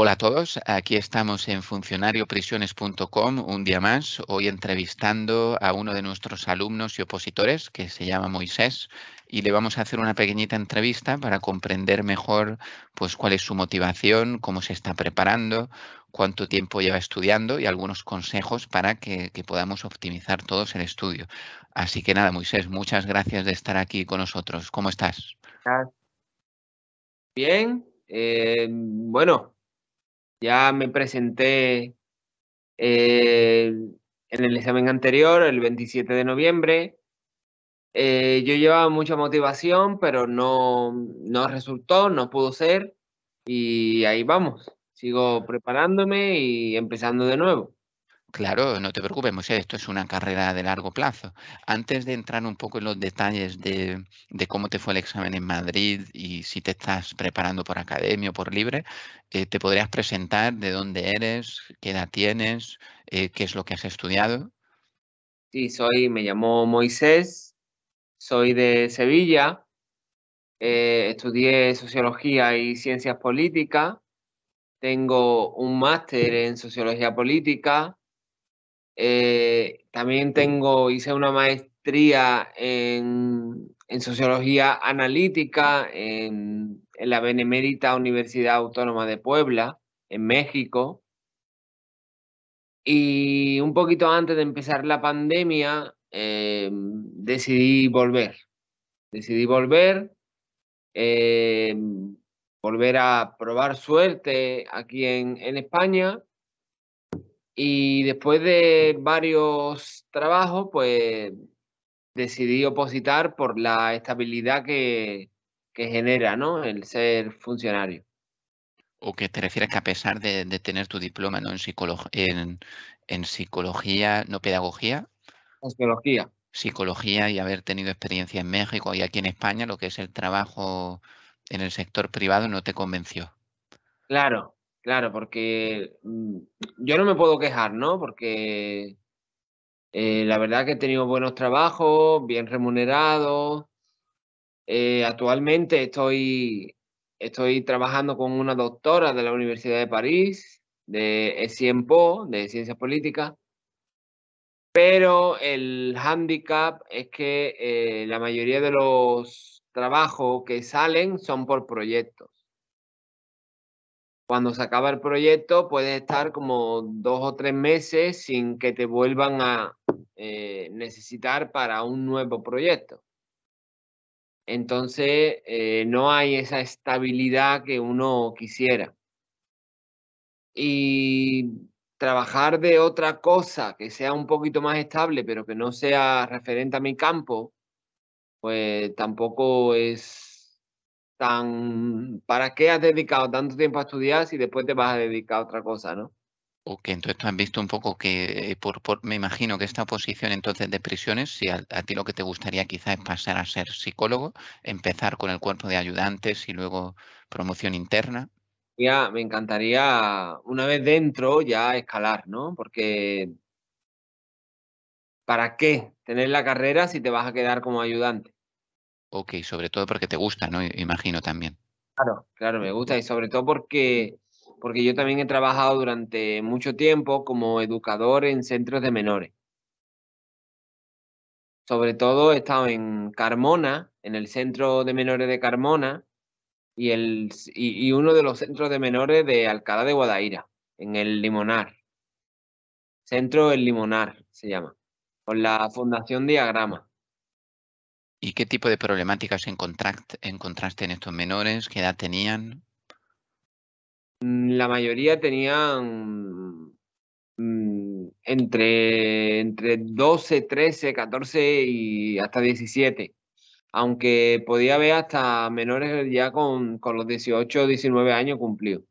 Hola a todos, aquí estamos en funcionarioprisiones.com un día más, hoy entrevistando a uno de nuestros alumnos y opositores que se llama Moisés y le vamos a hacer una pequeñita entrevista para comprender mejor pues cuál es su motivación, cómo se está preparando, cuánto tiempo lleva estudiando y algunos consejos para que, podamos optimizar todos el estudio. Así que nada, Moisés, muchas gracias de estar aquí con nosotros. ¿Cómo estás? Bien, eh, bueno, ya me presenté eh, en el examen anterior, el 27 de noviembre. Eh, yo llevaba mucha motivación, pero no, no resultó, no pudo ser. Y ahí vamos. Sigo preparándome y empezando de nuevo. Claro, no te preocupes, Moisés, esto es una carrera de largo plazo. Antes de entrar un poco en los detalles de, cómo te fue el examen en Madrid y si te estás preparando por academia o por libre, eh, ¿te podrías presentar de dónde eres, qué edad tienes, eh, qué es lo que has estudiado? Sí, soy, me llamo Moisés, soy de Sevilla, eh, estudié Sociología y Ciencias Políticas, tengo un máster en Sociología Política, eh, también tengo, hice una maestría en, sociología analítica en, la Benemérita Universidad Autónoma de Puebla, en México. Y un poquito antes de empezar la pandemia, eh, decidí volver. Decidí volver, eh, volver a probar suerte aquí en, en España y después de varios trabajos, pues decidí opositar por la estabilidad que, genera ¿no? el ser funcionario. O que te refieres que a pesar de, tener tu diploma ¿no? en, en, en, psicología, no pedagogía. Psicología. Psicología y haber tenido experiencia en México y aquí en España, lo que es el trabajo en el sector privado no te convenció. Claro, Claro, porque mm, yo no me puedo quejar, ¿no? Porque eh, la verdad que he tenido buenos trabajos, bien remunerados. Eh, actualmente estoy, estoy trabajando con una doctora de la Universidad de París, de SIEMPO, de Ciencias Políticas. Pero el hándicap es que eh, la mayoría de los trabajos que salen son por proyectos. Cuando se acaba el proyecto puedes estar como dos o tres meses sin que te vuelvan a eh, necesitar para un nuevo proyecto. Entonces eh, no hay esa estabilidad que uno quisiera. Y trabajar de otra cosa que sea un poquito más estable, pero que no sea referente a mi campo, pues tampoco es tan... ¿Para qué has dedicado tanto tiempo a estudiar si después te vas a dedicar a otra cosa, no? Ok, entonces tú has visto un poco que, eh, por, por, me imagino que esta posición entonces de prisiones, si a, ti lo que te gustaría quizá es pasar a ser psicólogo, empezar con el cuerpo de ayudantes y luego promoción interna. Ya, me encantaría una vez dentro ya escalar, ¿no? Porque ¿para qué tener la carrera si te vas a quedar como ayudante? Ok, sobre todo porque te gusta, ¿no? Imagino también. Claro, claro, me gusta y sobre todo porque, porque yo también he trabajado durante mucho tiempo como educador en centros de menores. Sobre todo he estado en Carmona, en el centro de menores de Carmona y, el, y, uno de los centros de menores de Alcalá de Guadaira, en el Limonar. Centro El Limonar se llama, con la Fundación Diagrama. ¿Y qué tipo de problemáticas encontraste en estos menores? ¿Qué edad tenían? Mm, la mayoría tenían mm, entre, entre 12, 13, 14 y hasta 17. Aunque podía haber hasta menores ya con, los 18 o 19 años cumplidos.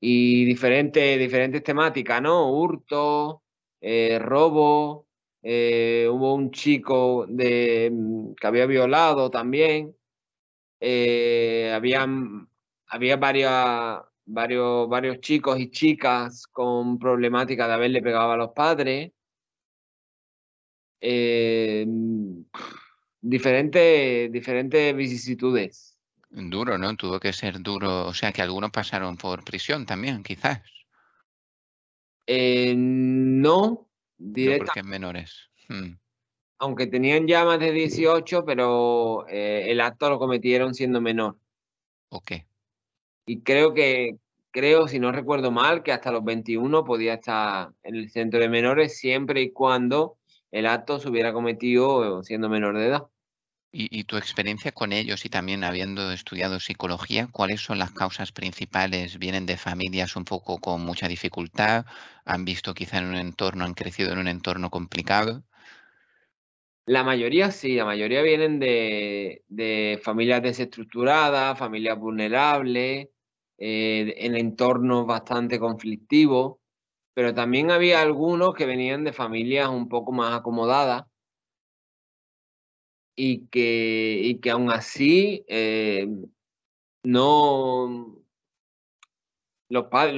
Y diferentes, diferentes temáticas, ¿no? Hurto, eh, robo, eh, hubo un chico de, mm, que había violado también. Eh, habían, había varios, varios, varios chicos y chicas con problemática de haberle pegado a los padres. Eh, diferentes, diferentes vicisitudes Duro, ¿no? Tuvo que ser duro. O sea, que algunos pasaron por prisión también, quizás. Eh, no, No porque menores. Hmm. Aunque tenían ya más de 18, pero eh, el acto lo cometieron siendo menor. Ok. Y creo que, creo, si no recuerdo mal, que hasta los 21 podía estar en el centro de menores siempre y cuando el acto se hubiera cometido siendo menor de edad. Y, tu experiencia con ellos y también habiendo estudiado psicología, ¿cuáles son las causas principales? ¿Vienen de familias un poco con mucha dificultad? ¿Han visto quizá en un entorno, han crecido en un entorno complicado? La mayoría sí, la mayoría vienen de, familias desestructuradas, familias vulnerables, eh, en entornos bastante conflictivos, pero también había algunos que venían de familias un poco más acomodadas y que, y que aún así eh, no los padres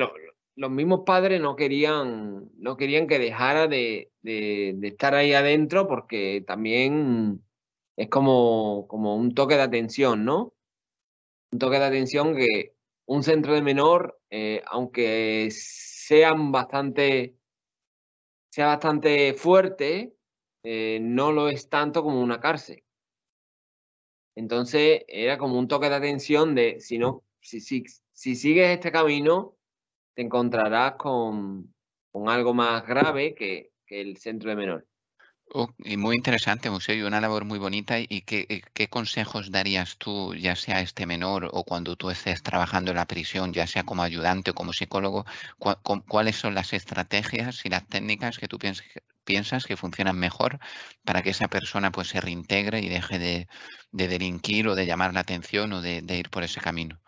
los, mismos padres no querían no querían que dejara de, estar ahí adentro porque también es como, como un toque de atención, ¿no? Un toque de atención que un centro de menor, eh, aunque sean bastante sea bastante fuerte, eh, no lo es tanto como una cárcel. Entonces era como un toque de atención de si no, si, si, si sigues este camino, te encontrarás con, con algo más grave que, que el centro de menores. Oh, y muy interesante, museo, y una labor muy bonita. ¿Y qué, qué, consejos darías tú, ya sea este menor o cuando tú estés trabajando en la prisión, ya sea como ayudante o como psicólogo? ¿Cuáles son las estrategias y las técnicas que tú piensas, piensas que funcionan mejor para que esa persona pues se reintegre y deje de, delinquir o de llamar la atención o de, ir por ese camino?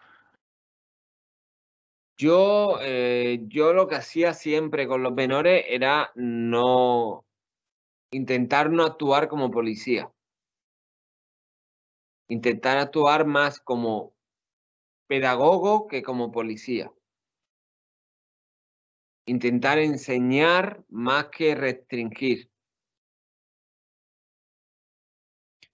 Yo, eh, yo lo que hacía siempre con los menores era no intentar no actuar como policía. Intentar actuar más como pedagogo que como policía intentar enseñar más que restringir.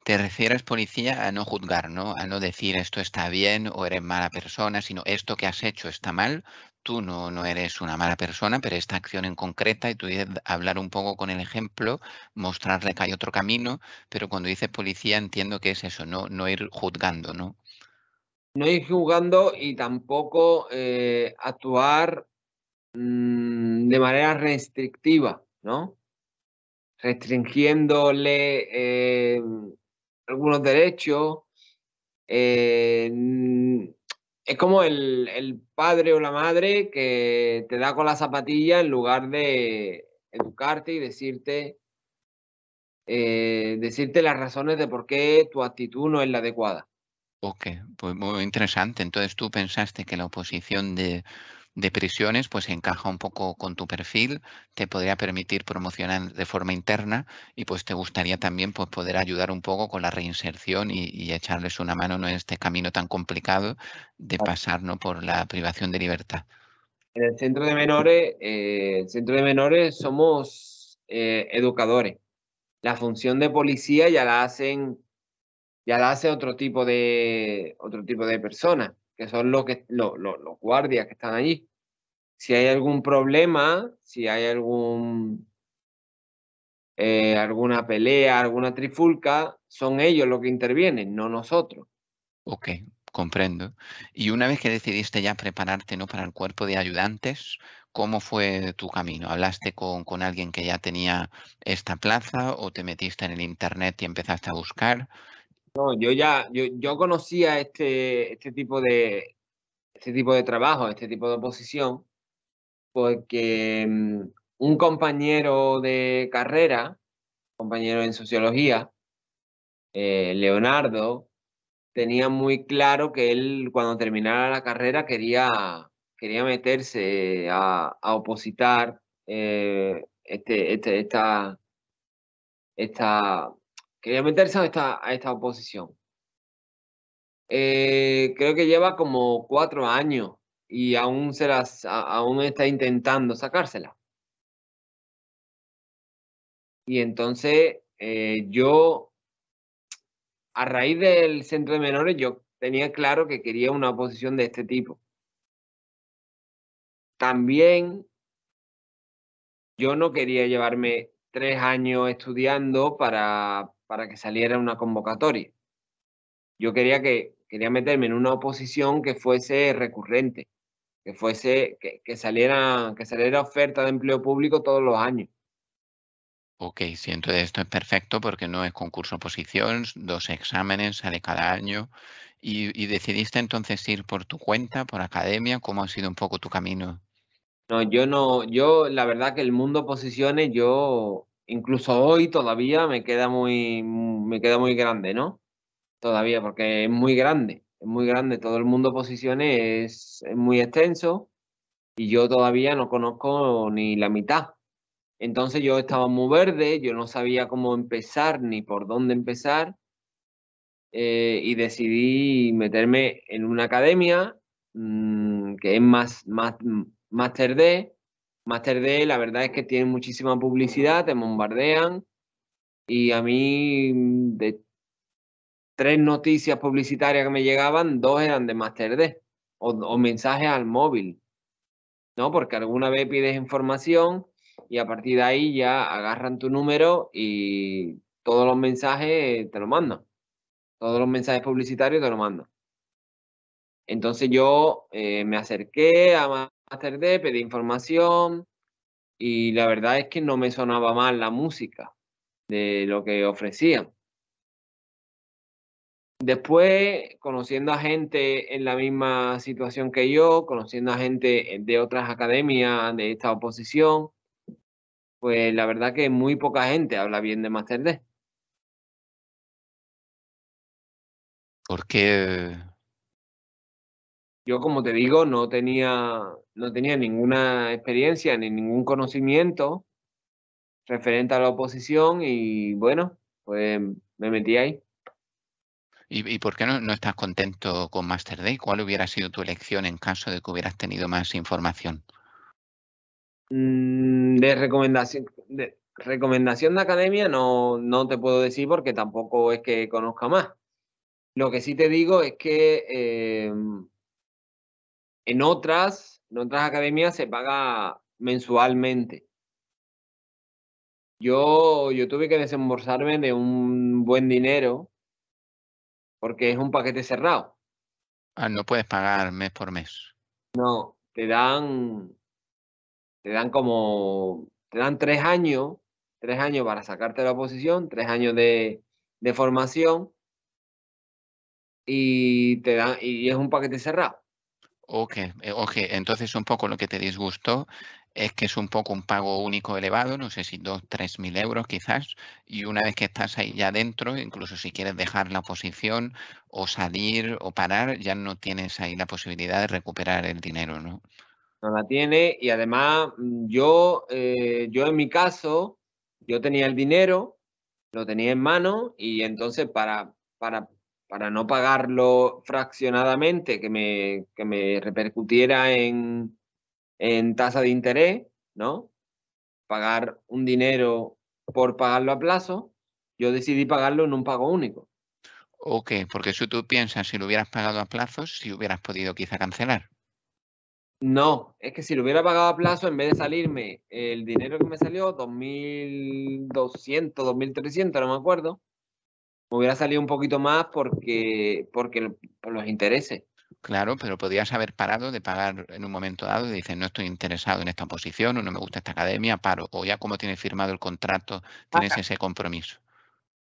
Te refieres, policía, a no juzgar, ¿no? A no decir esto está bien o eres mala persona, sino esto que has hecho está mal, tú no, no eres una mala persona, pero esta acción en concreta, y tú dices hablar un poco con el ejemplo, mostrarle que hay otro camino, pero cuando dices policía entiendo que es eso, no, no ir juzgando, ¿no? No ir juzgando y tampoco eh, actuar Mm, de manera restrictiva, ¿no? Restringiéndole eh, algunos derechos. Eh, es como el, padre o la madre que te da con la zapatilla en lugar de educarte y decirte, eh, decirte las razones de por qué tu actitud no es la adecuada. Ok, pues muy interesante. Entonces tú pensaste que la oposición de de prisiones, pues encaja un poco con tu perfil, te podría permitir promocionar de forma interna y pues te gustaría también pues, poder ayudar un poco con la reinserción y, echarles una mano en este camino tan complicado de pasar por la privación de libertad. En el centro de menores, eh, el centro de menores somos eh, educadores. La función de policía ya la hacen, ya la hace otro tipo de otro tipo de personas que son los, que, los, guardias que están allí. Si hay algún problema, si hay algún, eh, alguna pelea, alguna trifulca, son ellos los que intervienen, no nosotros. Ok, comprendo. Y una vez que decidiste ya prepararte ¿no? para el cuerpo de ayudantes, ¿cómo fue tu camino? ¿Hablaste con, con, alguien que ya tenía esta plaza o te metiste en el internet y empezaste a buscar? No, yo ya, yo, yo conocía este, este tipo de este tipo de trabajo, este tipo de oposición, porque mm, un compañero de carrera, compañero en sociología, eh, Leonardo, tenía muy claro que él cuando terminara la carrera quería, quería meterse a, opositar eh, este, este, esta, esta, quería meterse a esta, a esta oposición. Eh, creo que lleva como cuatro años y aún, se las, aún está intentando sacársela. Y entonces eh, yo, a raíz del centro de menores, yo tenía claro que quería una oposición de este tipo. También yo no quería llevarme tres años estudiando para, para que saliera una convocatoria. Yo quería que quería meterme en una oposición que fuese recurrente, que fuese que, que saliera que saliera oferta de empleo público todos los años. Ok, sí, entonces esto es perfecto porque no es concurso oposición, dos exámenes, sale cada año. Y, y decidiste entonces ir por tu cuenta, por academia, ¿cómo ha sido un poco tu camino? No, yo no, yo la verdad que el mundo oposiciones, yo incluso hoy todavía me queda muy, me queda muy grande, ¿no? Todavía, porque es muy grande, muy grande. Todo el mundo oposiciones es, es muy extenso y yo todavía no conozco ni la mitad. Entonces yo estaba muy verde, yo no sabía cómo empezar ni por dónde empezar eh, y decidí meterme en una academia mmm, que es más, más, Master D. Master D, la verdad es que tiene muchísima publicidad, te bombardean y a mí de tres noticias publicitarias que me llegaban, dos eran de Master D o, o mensajes al móvil, ¿no? Porque alguna vez pides información y a partir de ahí ya agarran tu número y todos los mensajes te lo mandan. Todos los mensajes publicitarios te lo mandan. Entonces yo eh, me acerqué a Master D, pedí información y la verdad es que no me sonaba mal la música de lo que ofrecían. Después, conociendo a gente en la misma situación que yo, conociendo a gente de otras academias de esta oposición, pues la verdad que muy poca gente habla bien de Master D. ¿Por qué? Yo, como te digo, no tenía, no tenía ninguna experiencia ni ningún conocimiento referente a la oposición y bueno, pues me metí ahí. ¿Y, por qué no, no, estás contento con Master Day? ¿Cuál hubiera sido tu elección en caso de que hubieras tenido más información? Mm, de recomendación de recomendación de academia no, no te puedo decir porque tampoco es que conozca más. Lo que sí te digo es que eh, en otras, en otras academias se paga mensualmente. Yo, yo tuve que desembolsarme de un buen dinero porque es un paquete cerrado. Ah, no puedes pagar mes por mes. No, te dan, te dan como, te dan tres años, tres años para sacarte la oposición, tres años de, de formación y te dan, y es un paquete cerrado. Ok, eh, ok, entonces un poco lo que te disgustó es que es un poco un pago único elevado, no sé si dos, tres mil euros quizás, y una vez que estás ahí ya dentro, incluso si quieres dejar la posición o salir o parar, ya no tienes ahí la posibilidad de recuperar el dinero, ¿no? No la tiene y además mm, yo, eh, yo en mi caso, yo tenía el dinero, lo tenía en mano y entonces para, para para no pagarlo fraccionadamente, que me, que me repercutiera en, en tasa de interés, ¿no? Pagar un dinero por pagarlo a plazo, yo decidí pagarlo en un pago único. Ok, porque si tú piensas, si lo hubieras pagado a plazos, si hubieras podido quizá cancelar. No, es que si lo hubiera pagado a plazo, en vez de salirme el dinero que me salió, 2.200, 2.300, no me acuerdo, me hubiera salido un poquito más porque, porque por los intereses. Claro, pero podrías haber parado de pagar en un momento dado y dices, no estoy interesado en esta posición o no me gusta esta academia, paro. O ya como tienes firmado el contrato, tienes Para. ese compromiso.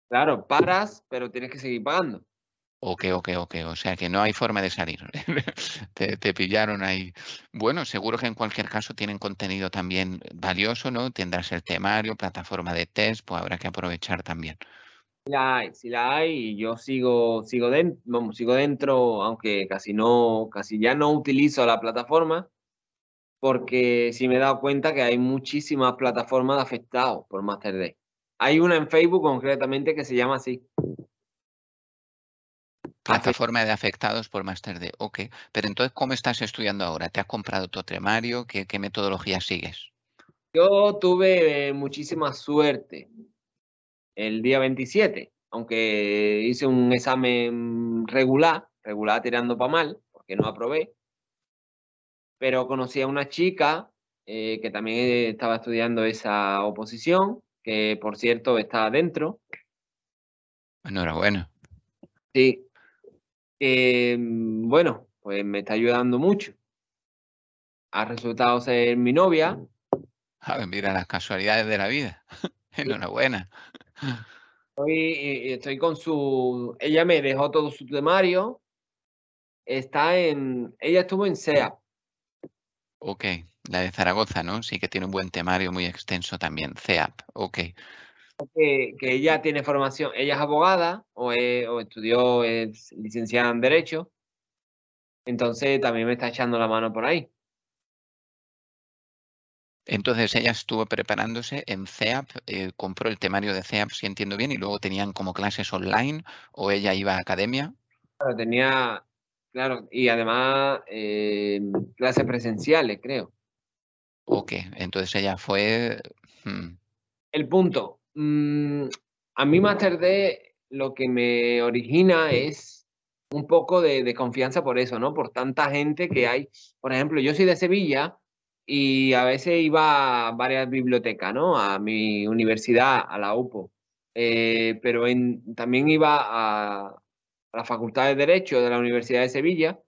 Claro, paras, pero tienes que seguir pagando. Ok, ok, ok. O sea que no hay forma de salir. te, te, pillaron ahí. Bueno, seguro que en cualquier caso tienen contenido también valioso, ¿no? Tendrás el temario, plataforma de test, pues habrá que aprovechar también. La hay, sí la hay y yo sigo, sigo, dentro, vamos, sigo dentro, aunque casi no, casi ya no utilizo la plataforma, porque sí me he dado cuenta que hay muchísimas plataformas de afectados por Master Day. Hay una en Facebook concretamente que se llama así. Plataforma de afectados por Master D. Ok, pero entonces, ¿cómo estás estudiando ahora? ¿Te has comprado tu temario? ¿Qué, qué metodología sigues? Yo tuve muchísima suerte el día 27, aunque hice un examen regular, regular tirando para mal, porque no aprobé. Pero conocí a una chica eh, que también estaba estudiando esa oposición, que por cierto está adentro. Enhorabuena. Sí. bueno, pues me está ayudando mucho. Ha resultado ser mi novia. A ver, mira las casualidades de la vida. Enhorabuena. Estoy, estoy con su. Ella me dejó todo su temario. Está en. Ella estuvo en SEA. Ok, la de Zaragoza, ¿no? Sí que tiene un buen temario muy extenso también. CEAP, ok. Que, que ella tiene formación, ella es abogada o, o estudió, es licenciada en Derecho. Entonces también me está echando la mano por ahí. Entonces ella estuvo preparándose en CEAP, eh, compró el temario de CEAP, si entiendo bien, y luego tenían como clases online o ella iba a academia. Claro, tenía, claro, y además eh, clases presenciales, creo. Ok, entonces ella fue... Hmm. El punto. Mm, a mí Master D lo que me origina es un poco de, de confianza por eso, ¿no? Por tanta gente que hay. Por ejemplo, yo soy de Sevilla y a veces iba a varias bibliotecas, ¿no? A mi universidad, a la UPO. Eh, pero también iba a, la Facultad de Derecho de la Universidad de Sevilla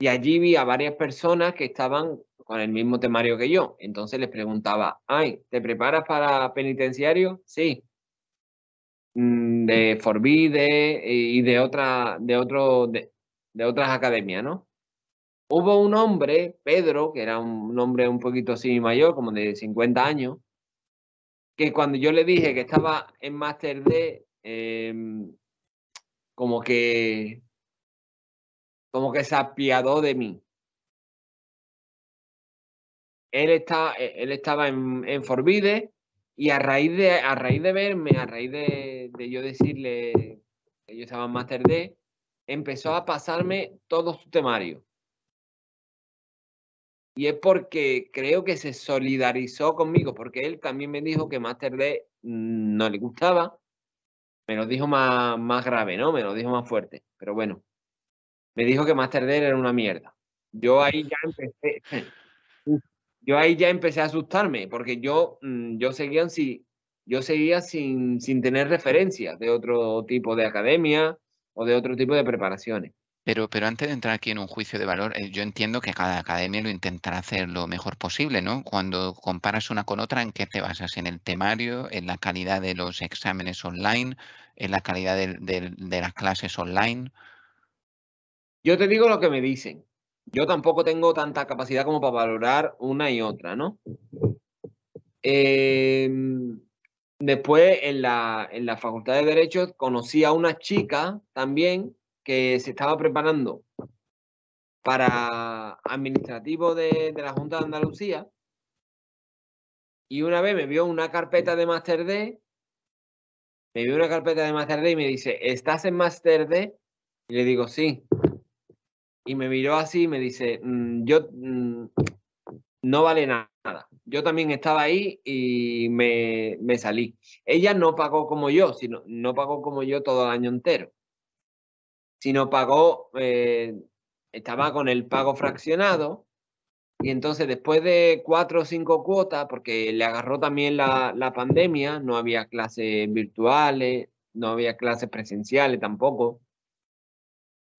y allí vi a varias personas que estaban con el mismo temario que yo. Entonces les preguntaba, ay, ¿te preparas para penitenciario? Sí. Mm, de Forbide y de, otra, de, otro, de otras academias, ¿no? Hubo un hombre, Pedro, que era un hombre un poquito así mayor, como de 50 años, que cuando yo le dije que estaba en Master D, em, como que como que se apiadó de mí. Él, está, e, él estaba en, en Forbide y a raíz de, a raíz de verme, a raíz de, de yo decirle que yo estaba en Master D, empezó a pasarme todo su temario. Y es porque creo que se solidarizó conmigo, porque él también me dijo que Master D no le gustaba. Me lo dijo más, más grave, ¿no? Me lo dijo más fuerte. Pero bueno, me dijo que Master D era una mierda. Yo ahí ya empecé, yo ahí ya empecé a asustarme, porque yo, mm, yo seguía, sin, yo seguía sin, sin tener referencias de otro tipo de academia o de otro tipo de preparaciones. Pero, pero antes de entrar aquí en un juicio de valor, eh, yo entiendo que cada academia lo intentará hacer lo mejor posible, ¿no? Cuando comparas una con otra, ¿en qué te basas? ¿En el temario, en la calidad de los exámenes online, en la calidad de, las clases online? Yo te digo lo que me dicen. Yo tampoco tengo tanta capacidad como para valorar una y otra, ¿no? Em, después, en la, en la Facultad de Derecho, conocí a una chica también que se estaba preparando para administrativo de, la Junta de Andalucía y una vez me vio una carpeta de Master D, me vio una carpeta de Master D y me dice, ¿estás en Master D? Y le digo, sí. Y me miró así y me dice, mm, yo mm, no vale nada. Yo también estaba ahí y me, me salí. Ella no pagó como yo, sino no pagó como yo todo el año entero sino pagó, eh, estaba con el pago fraccionado y entonces después de cuatro o cinco cuotas, porque le agarró también la, la pandemia, no había clases virtuales, no había clases presenciales tampoco.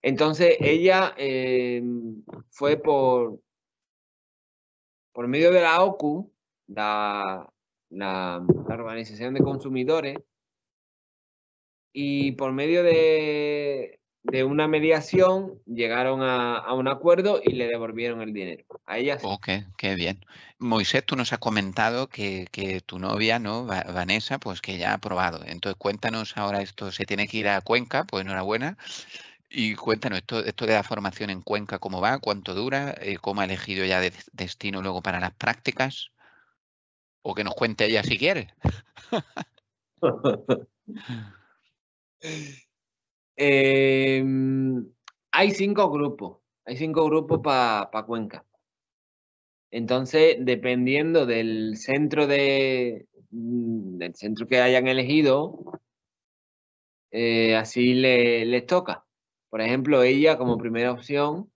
Entonces ella eh, fue por, por medio de la OCU, la, la, la Organización de Consumidores, y por medio de de una mediación llegaron a, un acuerdo y le devolvieron el dinero a ella. Ok, qué bien. Moisés, tú nos has comentado que, tu novia, ¿no? Vanessa, pues que ya ha aprobado. Entonces cuéntanos ahora esto, se tiene que ir a Cuenca, pues enhorabuena. Y cuéntanos esto, esto de la formación en Cuenca, cómo va, cuánto dura, eh, cómo ha elegido ya de destino luego para las prácticas. O que nos cuente ella si quiere. Em, hay cinco grupos, hay cinco grupos para Cuenca. Entonces, dependiendo del centro de mm, del centro que hayan elegido, eh, así les toca. Por ejemplo, ella como primera opción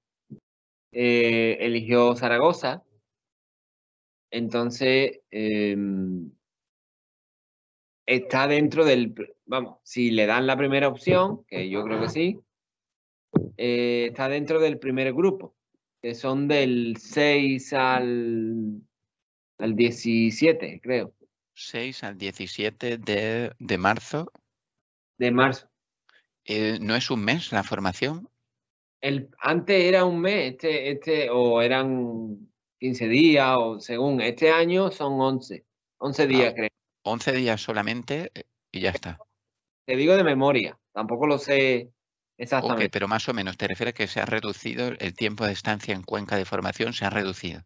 eh, eligió Zaragoza. Entonces, em, está dentro del, vamos, si le dan la primera opción, que yo creo que sí, eh, está dentro del primer grupo, que son del 6 al, al 17, creo. 6 al 17 de, de marzo. De marzo. Eh, ¿No es un mes la formación? El, antes era un mes, este, este, o eran 15 días, o según. Este año son 11, 11 días, creo. 11 días solamente eh, y ya está. Te digo de memoria, tampoco lo sé exactamente. Ok, pero más o menos, ¿te refieres que se ha reducido el tiempo de estancia en Cuenca de formación? Se ha reducido.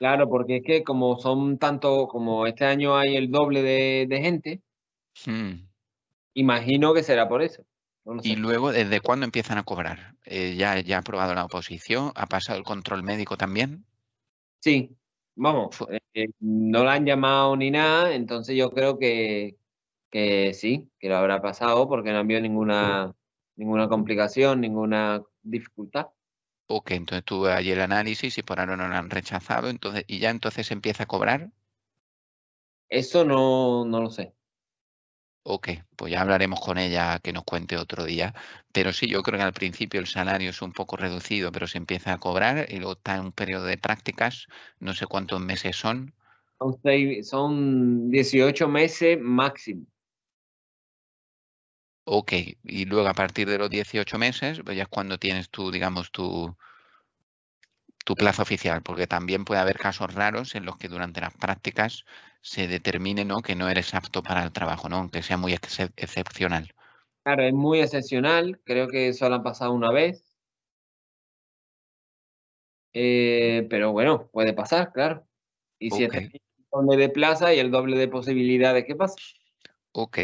Claro, porque es que como son tanto, como este año hay el doble de, gente, hmm. imagino que será por eso. y luego, ¿desde cuándo empiezan a cobrar? Eh, ya, ¿Ya ha aprobado la oposición? ¿Ha pasado el control médico también? Sí, vamos, eh, no la han llamado ni nada, entonces yo creo que, que sí, que lo habrá pasado porque no ha habido ninguna, ninguna complicación, ninguna dificultad. Ok, entonces tú allí el análisis y por ahora no lo han rechazado, entonces, y ya entonces empieza a cobrar. Eso no, no lo sé. Ok, pues ya hablaremos con ella que nos cuente otro día. Pero sí, yo creo que al principio el salario es un poco reducido, pero se empieza a cobrar y luego está en un periodo de prácticas, no sé cuántos meses son. Son, 18 meses máximo. Ok, y luego a partir de los 18 meses, pues ya es cuando tienes tú, digamos, tu, tu plazo oficial, porque también puede haber casos raros en los que durante las prácticas se determine ¿no? que no eres apto para el trabajo, ¿no? aunque sea muy excepcional. Claro, es muy excepcional, creo que solo han pasado una vez. Eh, pero bueno, puede pasar, claro. Y si es el doble de plaza y el doble de posibilidades, ¿qué pasa? Ok,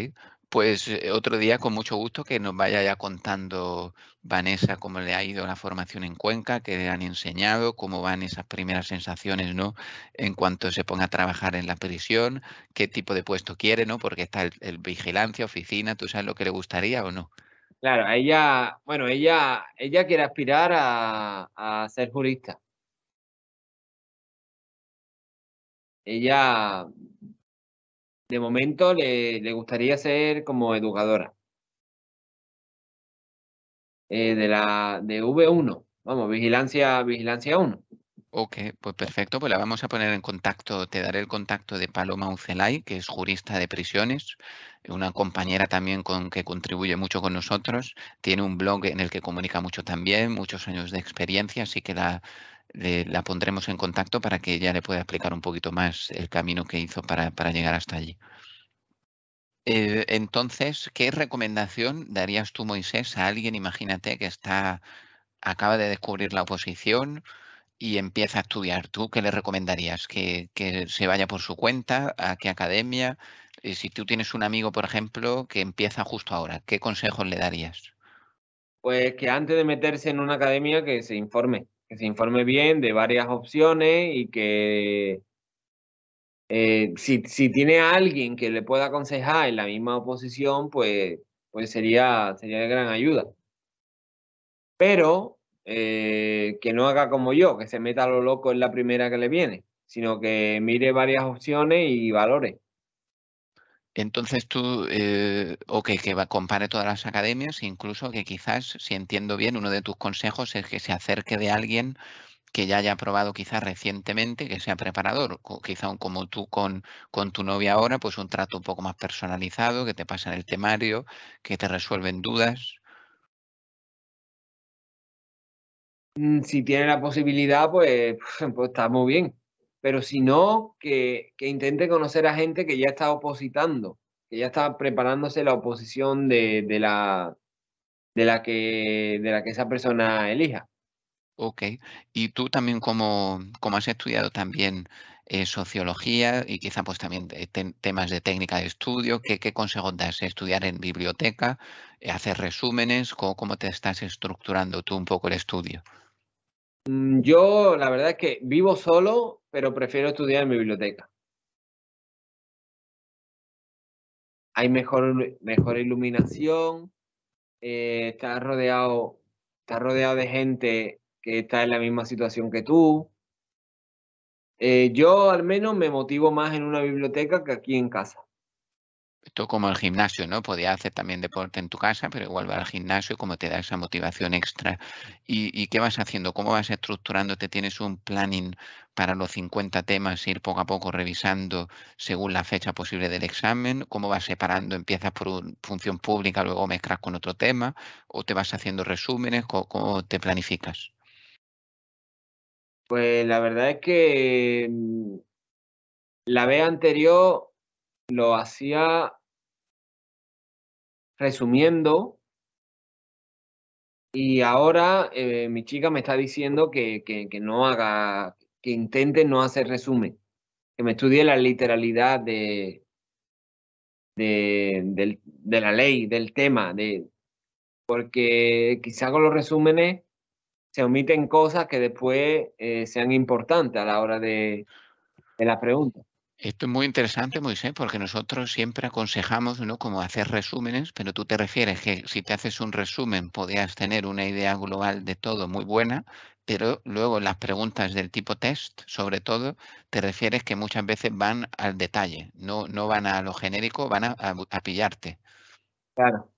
pues eh, otro día con mucho gusto que nos vaya ya contando Vanessa cómo le ha ido la formación en Cuenca, qué le han enseñado, cómo van esas primeras sensaciones, ¿no? En cuanto se ponga a trabajar en la prisión, qué tipo de puesto quiere, ¿no? Porque está el, vigilancia, oficina, ¿tú sabes lo que le gustaría o no? Claro, ella, bueno, ella, ella quiere aspirar a, a ser jurista. Ella de momento le, gustaría ser como educadora. Eh, de la de V1, vamos, vigilancia, vigilancia 1. Ok, pues perfecto, pues la vamos a poner en contacto, te daré el contacto de Paloma Ucelay, que es jurista de prisiones, una compañera también con que contribuye mucho con nosotros, tiene un blog en el que comunica mucho también, muchos años de experiencia, así que la, la pondremos en contacto para que ella le pueda explicar un poquito más el camino que hizo para, llegar hasta allí. Eh, entonces, ¿qué recomendación darías tú, Moisés, a alguien, imagínate, que está, acaba de descubrir la oposición y empieza a estudiar? ¿Tú qué le recomendarías? ¿Que, se vaya por su cuenta? ¿A qué academia? Eh, si tú tienes un amigo, por ejemplo, que empieza justo ahora, ¿qué consejos le darías? Pues que antes de meterse en una academia, que se informe que se informe bien de varias opciones y que eh, si, tiene a alguien que le pueda aconsejar en la misma oposición, pues, pues sería, sería de gran ayuda. Pero eh, que no haga como yo, que se meta a lo loco en la primera que le viene, sino que mire varias opciones y valore. Entonces tú, eh, ok, que compare todas las academias, incluso que quizás, si entiendo bien, uno de tus consejos es que se acerque de alguien que ya haya probado quizás recientemente, que sea preparador, quizá como tú con, con tu novia ahora, pues un trato un poco más personalizado, que te pasen el temario, que te resuelven dudas. Mm, si tiene la posibilidad, pues, pues está muy bien pero si no, que, intente conocer a gente que ya está opositando, que ya está preparándose la oposición de, la, de, la, que, de la que esa persona elija. Ok. Y tú también como, como has estudiado también eh, sociología y quizá pues también temas de técnica de estudio, ¿qué, qué consejos das? ¿Estudiar en biblioteca? ¿Hacer resúmenes? ¿Cómo, ¿Cómo te estás estructurando tú un poco el estudio? Mm, yo la verdad es que vivo solo, pero prefiero estudiar en mi biblioteca. Hay mejor, mejor iluminación, eh, está rodeado estás rodeado de gente que está en la misma situación que tú. Eh, yo al menos me motivo más en una biblioteca que aquí en casa. Esto como el gimnasio, ¿no? Podías hacer también deporte en tu casa, pero igual va al gimnasio como te da esa motivación extra. ¿Y, qué vas haciendo? ¿Cómo vas estructurándote? ¿Tienes un planning para los 50 temas, ir poco a poco revisando según la fecha posible del examen? ¿Cómo vas separando? ¿Empiezas por función pública, luego mezclas con otro tema? ¿O te vas haciendo resúmenes? ¿Cómo, te planificas? Pues la verdad es que mm, la vez anterior lo hacía resumiendo y ahora eh, mi chica me está diciendo que, no haga, que intente no hacer resumen, que me estudie la literalidad de, de, la ley, del tema, de, porque quizá con los resúmenes se omiten cosas que después eh, sean importantes a la hora de, de la pregunta. Esto es muy interesante, Moisés, porque nosotros siempre aconsejamos ¿no? como hacer resúmenes, pero tú te refieres que si te haces un resumen podías tener una idea global de todo muy buena, pero luego las preguntas del tipo test, sobre todo, te refieres que muchas veces van al detalle, no, no van a lo genérico, van a, a pillarte. Claro.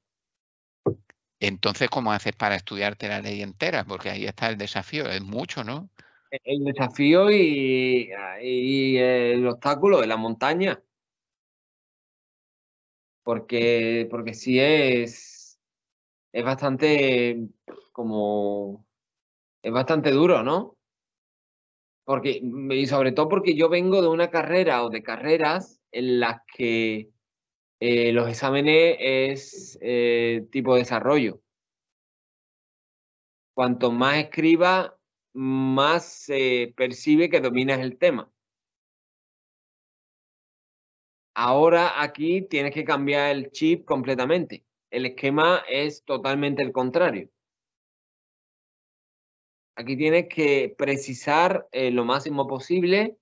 Entonces, ¿cómo haces para estudiarte la ley entera? Porque ahí está el desafío, es mucho, ¿no? El desafío y, el obstáculo de la montaña. Porque, porque sí es, es bastante como, es bastante duro, ¿no? Porque, y sobre todo porque yo vengo de una carrera o de carreras en las que eh, los exámenes es eh, tipo desarrollo. Cuanto más escriba, más se percibe que dominas el tema. Ahora aquí tienes que cambiar el chip completamente. El esquema es totalmente el contrario. Aquí tienes que precisar eh, lo máximo posible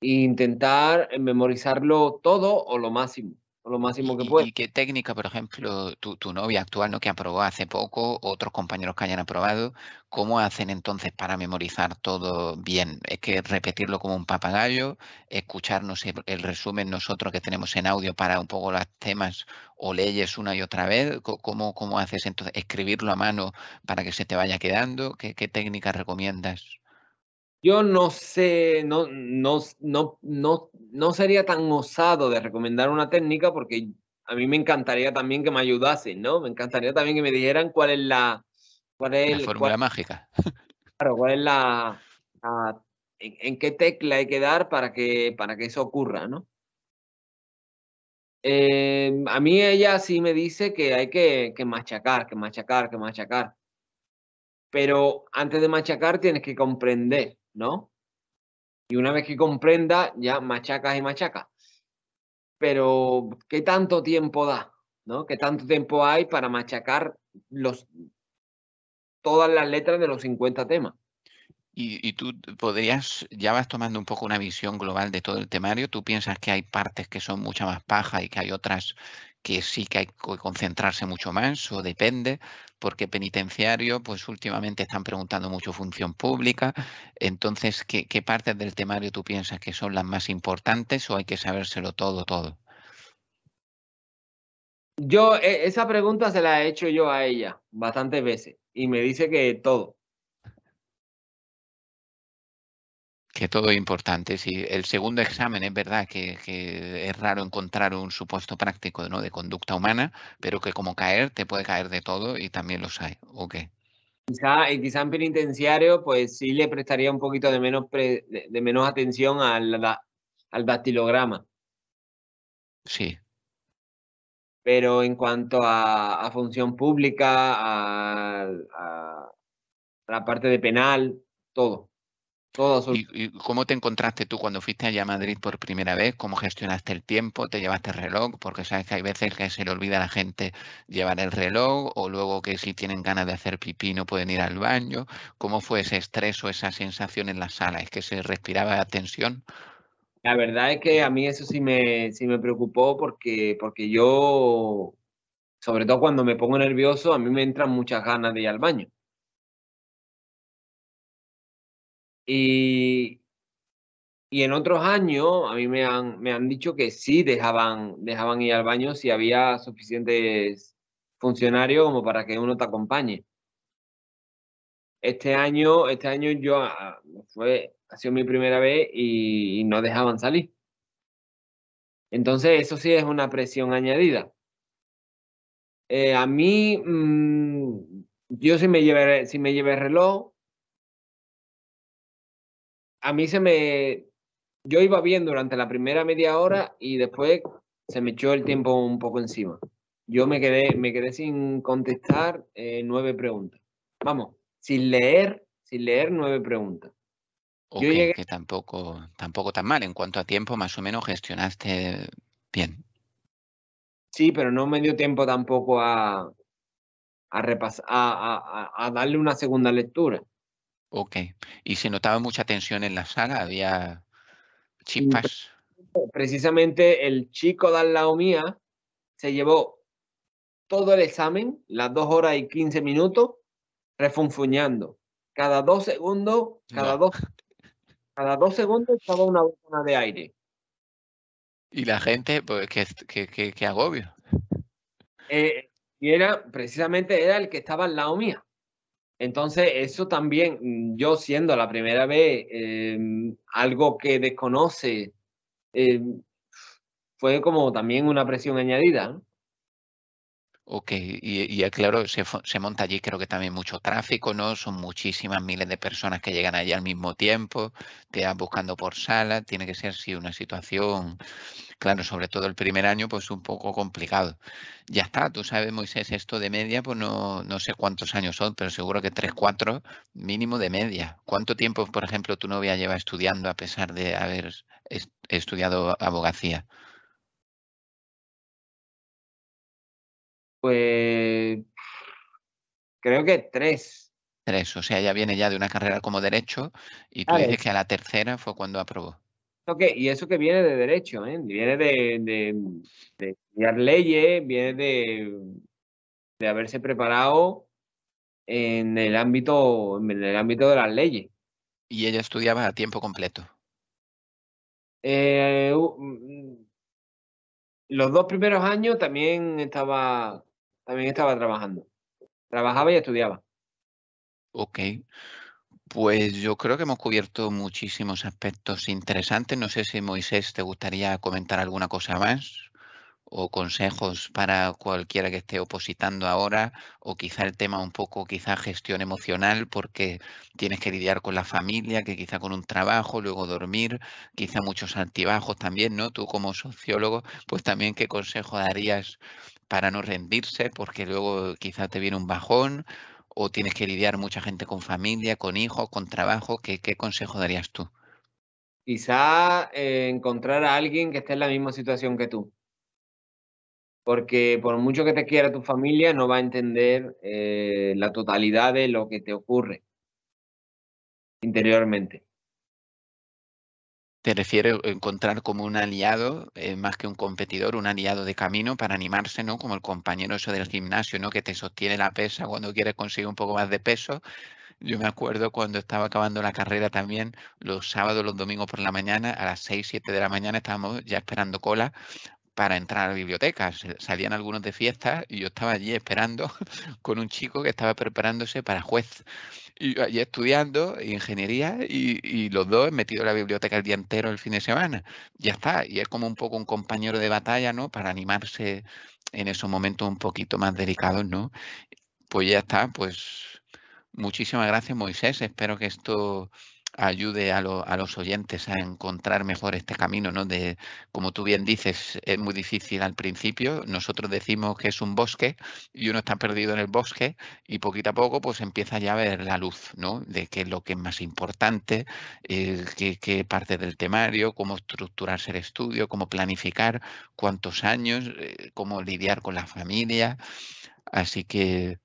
e intentar memorizarlo todo o lo máximo lo máximo que puede. ¿Y qué técnica, por ejemplo, tu, tu, novia actual, ¿no? que aprobó hace poco, otros compañeros que hayan aprobado, cómo hacen entonces para memorizar todo bien? ¿Es que repetirlo como un papagayo, escucharnos el, resumen nosotros que tenemos en audio para un poco los temas o leyes una y otra vez? ¿Cómo, cómo haces entonces? ¿Escribirlo a mano para que se te vaya quedando? ¿Qué, qué técnica recomiendas? Yo no sé, no, no, no, no, no sería tan osado de recomendar una técnica porque a mí me encantaría también que me ayudasen, ¿no? Me encantaría también que me dijeran cuál es la... Cuál es la fórmula mágica. Claro, cuál es la... en, qué tecla hay que dar para que, para que eso ocurra, ¿no? Eh, a mí ella sí me dice que hay que, que machacar, que machacar, que machacar. Pero antes de machacar tienes que comprender. ¿No? Y una vez que comprenda, ya machacas y machacas. Pero, ¿qué tanto tiempo da? ¿No? ¿Qué tanto tiempo hay para machacar los, todas las letras de los 50 temas? Y, y, tú podrías, ya vas tomando un poco una visión global de todo el temario, tú piensas que hay partes que son mucha más paja y que hay otras que sí que hay que concentrarse mucho más o depende, porque penitenciario, pues últimamente están preguntando mucho función pública. Entonces, ¿qué, ¿qué, partes del temario tú piensas que son las más importantes o hay que sabérselo todo, todo? Yo, e, esa pregunta se la he hecho yo a ella bastantes veces y me dice que todo. Que todo es importante. Sí, el segundo examen es verdad que, es raro encontrar un supuesto práctico ¿no? de conducta humana, pero que como caer te puede caer de todo y también los hay. ¿O Quizá, y quizá en penitenciario, pues sí le prestaría un poquito de menos, de, menos atención al, al dactilograma. Sí. Pero en cuanto a, función pública, a, a la parte de penal, todo. ¿Y, cómo te encontraste tú cuando fuiste allá a Madrid por primera vez? ¿Cómo gestionaste el tiempo? ¿Te llevaste el reloj? Porque sabes que hay veces que se le olvida a la gente llevar el reloj o luego que si tienen ganas de hacer pipí no pueden ir al baño. ¿Cómo fue ese estrés o esa sensación en la sala? ¿Es que se respiraba tensión? La verdad es que a mí eso sí me, sí me preocupó porque, porque yo, sobre todo cuando me pongo nervioso, a mí me entran muchas ganas de ir al baño. Y, y en otros años a mí me han, me han dicho que sí dejaban, dejaban ir al baño si había suficientes funcionarios como para que uno te acompañe. Este año, este año yo ah, fue, ha sido mi primera vez y, no dejaban salir. Entonces, eso sí es una presión añadida. Eh, a mí, mm, yo si me llevé, si me llevé reloj, a mí se me, yo iba bien durante la primera media hora y después se me echó el tiempo un poco encima. Yo me quedé, me quedé sin contestar eh, nueve preguntas. Vamos, sin leer, sin leer nueve preguntas. Ok, que tampoco, tampoco tan mal. En cuanto a tiempo, más o menos gestionaste bien. Sí, pero no me dio tiempo tampoco a, a repasar, a, a, darle una segunda lectura. Ok. ¿Y se notaba mucha tensión en la sala? ¿Había chispas? Precisamente el chico de al lado mía se llevó todo el examen, las dos horas y quince minutos, refunfuñando. Cada dos segundos, cada, dos, cada dos segundos estaba una botona de aire. Y la gente, pues, qué, agobio. Eh, y era, precisamente era el que estaba al lado mía. Entonces, eso también, mm, yo siendo la primera vez em, algo que desconoce, em, fue como también una presión añadida. Ok, y, claro, se, se, monta allí creo que también mucho tráfico, ¿no? Son muchísimas miles de personas que llegan allí al mismo tiempo, te van buscando por sala, tiene que ser sí una situación, claro, sobre todo el primer año, pues un poco complicado. Ya está, tú sabes, Moisés, esto de media, pues no, no sé cuántos años son, pero seguro que tres, cuatro mínimo de media. ¿Cuánto tiempo, por ejemplo, tu novia lleva estudiando a pesar de haber estudiado abogacía? Pues creo que tres. Tres, o sea, ya viene ya de una carrera como derecho y tú dices que a la tercera fue cuando aprobó. y eso que viene de derecho, ¿eh? viene de, estudiar leyes, viene de, de haberse preparado en el ámbito, en el ámbito de las leyes. ¿Y ella estudiaba a tiempo completo? Eh, mm, los dos primeros años también estaba también estaba trabajando. Trabajaba y estudiaba. Ok. Pues yo creo que hemos cubierto muchísimos aspectos interesantes. No sé si Moisés te gustaría comentar alguna cosa más o consejos para cualquiera que esté opositando ahora o quizá el tema un poco, quizá gestión emocional porque tienes que lidiar con la familia, que quizá con un trabajo, luego dormir, quizá muchos altibajos también, ¿no? Tú como sociólogo, pues también qué consejo darías para no rendirse, porque luego quizás te viene un bajón o tienes que lidiar mucha gente con familia, con hijos, con trabajo. ¿Qué, qué consejo darías tú? Quizá eh, encontrar a alguien que esté en la misma situación que tú. Porque por mucho que te quiera tu familia, no va a entender eh, la totalidad de lo que te ocurre interiormente. ¿Te refieres a encontrar como un aliado, eh, más que un competidor, un aliado de camino para animarse, ¿no? Como el compañero eso del gimnasio, ¿no? Que te sostiene la pesa cuando quieres conseguir un poco más de peso. Yo me acuerdo cuando estaba acabando la carrera también, los sábados, los domingos por la mañana, a las 6, 7 de la mañana estábamos ya esperando cola para entrar a la biblioteca. Salían algunos de fiesta y yo estaba allí esperando con un chico que estaba preparándose para juez. Y allí estudiando ingeniería y, los dos metidos en la biblioteca el día entero el fin de semana. Ya está. Y es como un poco un compañero de batalla, ¿no? Para animarse en esos momentos un poquito más delicados, ¿no? Pues ya está. Pues muchísimas gracias, Moisés. Espero que esto ayude a, a, los oyentes a encontrar mejor este camino, ¿no? De, como tú bien dices, es muy difícil al principio. Nosotros decimos que es un bosque y uno está perdido en el bosque y poquito a poco pues empieza ya a ver la luz, ¿no? De qué es lo que es más importante, eh, qué, qué, parte del temario, cómo estructurarse el estudio, cómo planificar, cuántos años, eh, cómo lidiar con la familia. Así que,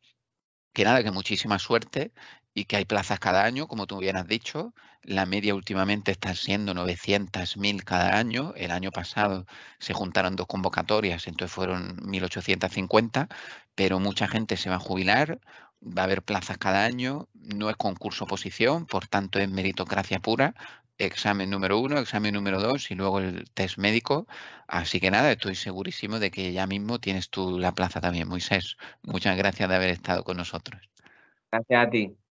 que nada, que muchísima suerte y que hay plazas cada año, como tú bien has dicho. La media últimamente está siendo 900.000 cada año. El año pasado se juntaron dos convocatorias, entonces fueron 1.850, pero mucha gente se va a jubilar va a haber plazas cada año, no es concurso oposición, por tanto es meritocracia pura, examen número uno, examen número dos y luego el test médico. Así que nada, estoy segurísimo de que ya mismo tienes tú la plaza también, Moisés. Muchas gracias de haber estado con nosotros. Gracias a ti.